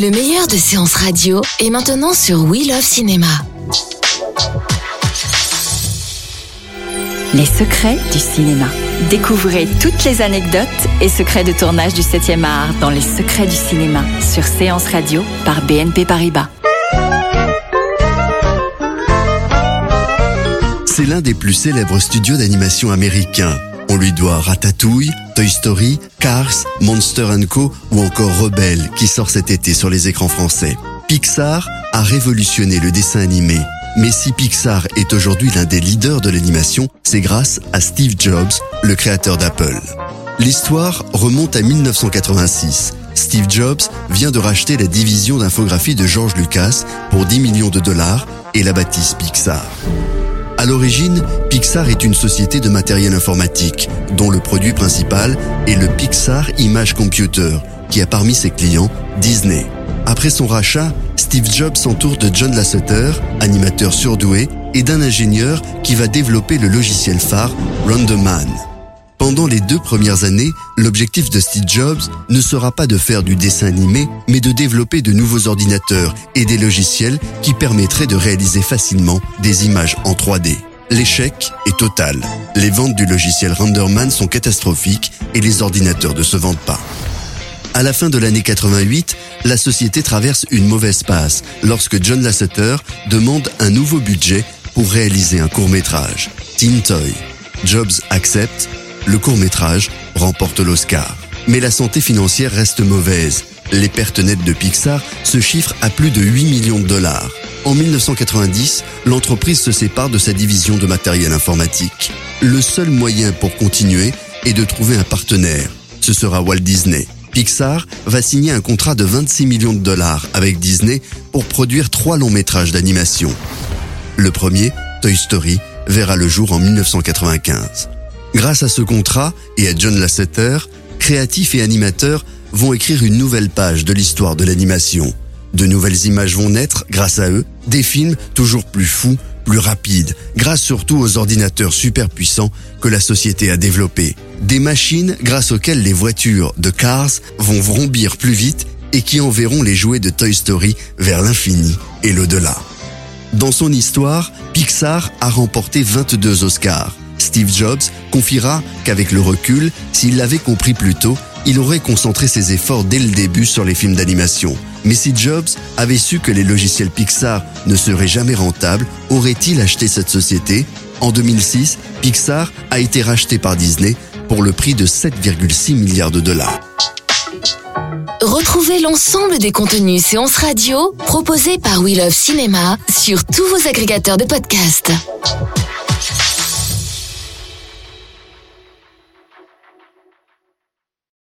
Le meilleur de séances radio est maintenant sur We Love Cinéma. Les secrets du cinéma. Découvrez toutes les anecdotes et secrets de tournage du 7e art dans Les secrets du cinéma sur Séance Radio par BNP Paribas. C'est l'un des plus célèbres studios d'animation américains. On lui doit Ratatouille, Toy Story, Cars, Monster Co ou encore Rebelle qui sort cet été sur les écrans français. Pixar a révolutionné le dessin animé. Mais si Pixar est aujourd'hui l'un des leaders de l'animation, c'est grâce à Steve Jobs, le créateur d'Apple. L'histoire remonte à 1986. Steve Jobs vient de racheter la division d'infographie de George Lucas pour 10 millions de dollars et la baptise Pixar. À l'origine, Pixar est une société de matériel informatique, dont le produit principal est le Pixar Image Computer, qui a parmi ses clients Disney. Après son rachat, Steve Jobs s'entoure de John Lasseter, animateur surdoué, et d'un ingénieur qui va développer le logiciel phare Random Man. Pendant les deux premières années, l'objectif de Steve Jobs ne sera pas de faire du dessin animé, mais de développer de nouveaux ordinateurs et des logiciels qui permettraient de réaliser facilement des images en 3D. L'échec est total. Les ventes du logiciel RenderMan sont catastrophiques et les ordinateurs ne se vendent pas. À la fin de l'année 88, la société traverse une mauvaise passe lorsque John Lasseter demande un nouveau budget pour réaliser un court-métrage, Teen Toy. Jobs accepte, le court-métrage remporte l'Oscar. Mais la santé financière reste mauvaise. Les pertes nettes de Pixar se chiffrent à plus de 8 millions de dollars. En 1990, l'entreprise se sépare de sa division de matériel informatique. Le seul moyen pour continuer est de trouver un partenaire. Ce sera Walt Disney. Pixar va signer un contrat de 26 millions de dollars avec Disney pour produire trois longs métrages d'animation. Le premier, Toy Story, verra le jour en 1995. Grâce à ce contrat et à John Lasseter, créatifs et animateurs vont écrire une nouvelle page de l'histoire de l'animation. De nouvelles images vont naître grâce à eux, des films toujours plus fous, plus rapides, grâce surtout aux ordinateurs super puissants que la société a développés. Des machines grâce auxquelles les voitures de Cars vont vrombir plus vite et qui enverront les jouets de Toy Story vers l'infini et l'au-delà. Dans son histoire, Pixar a remporté 22 Oscars. Steve Jobs confiera qu'avec le recul, s'il l'avait compris plus tôt, il aurait concentré ses efforts dès le début sur les films d'animation. Mais si Jobs avait su que les logiciels Pixar ne seraient jamais rentables, aurait-il acheté cette société? En 2006, Pixar a été racheté par Disney pour le prix de 7,6 milliards de dollars. Retrouvez l'ensemble des contenus séances radio proposés par We Love Cinéma sur tous vos agrégateurs de podcasts.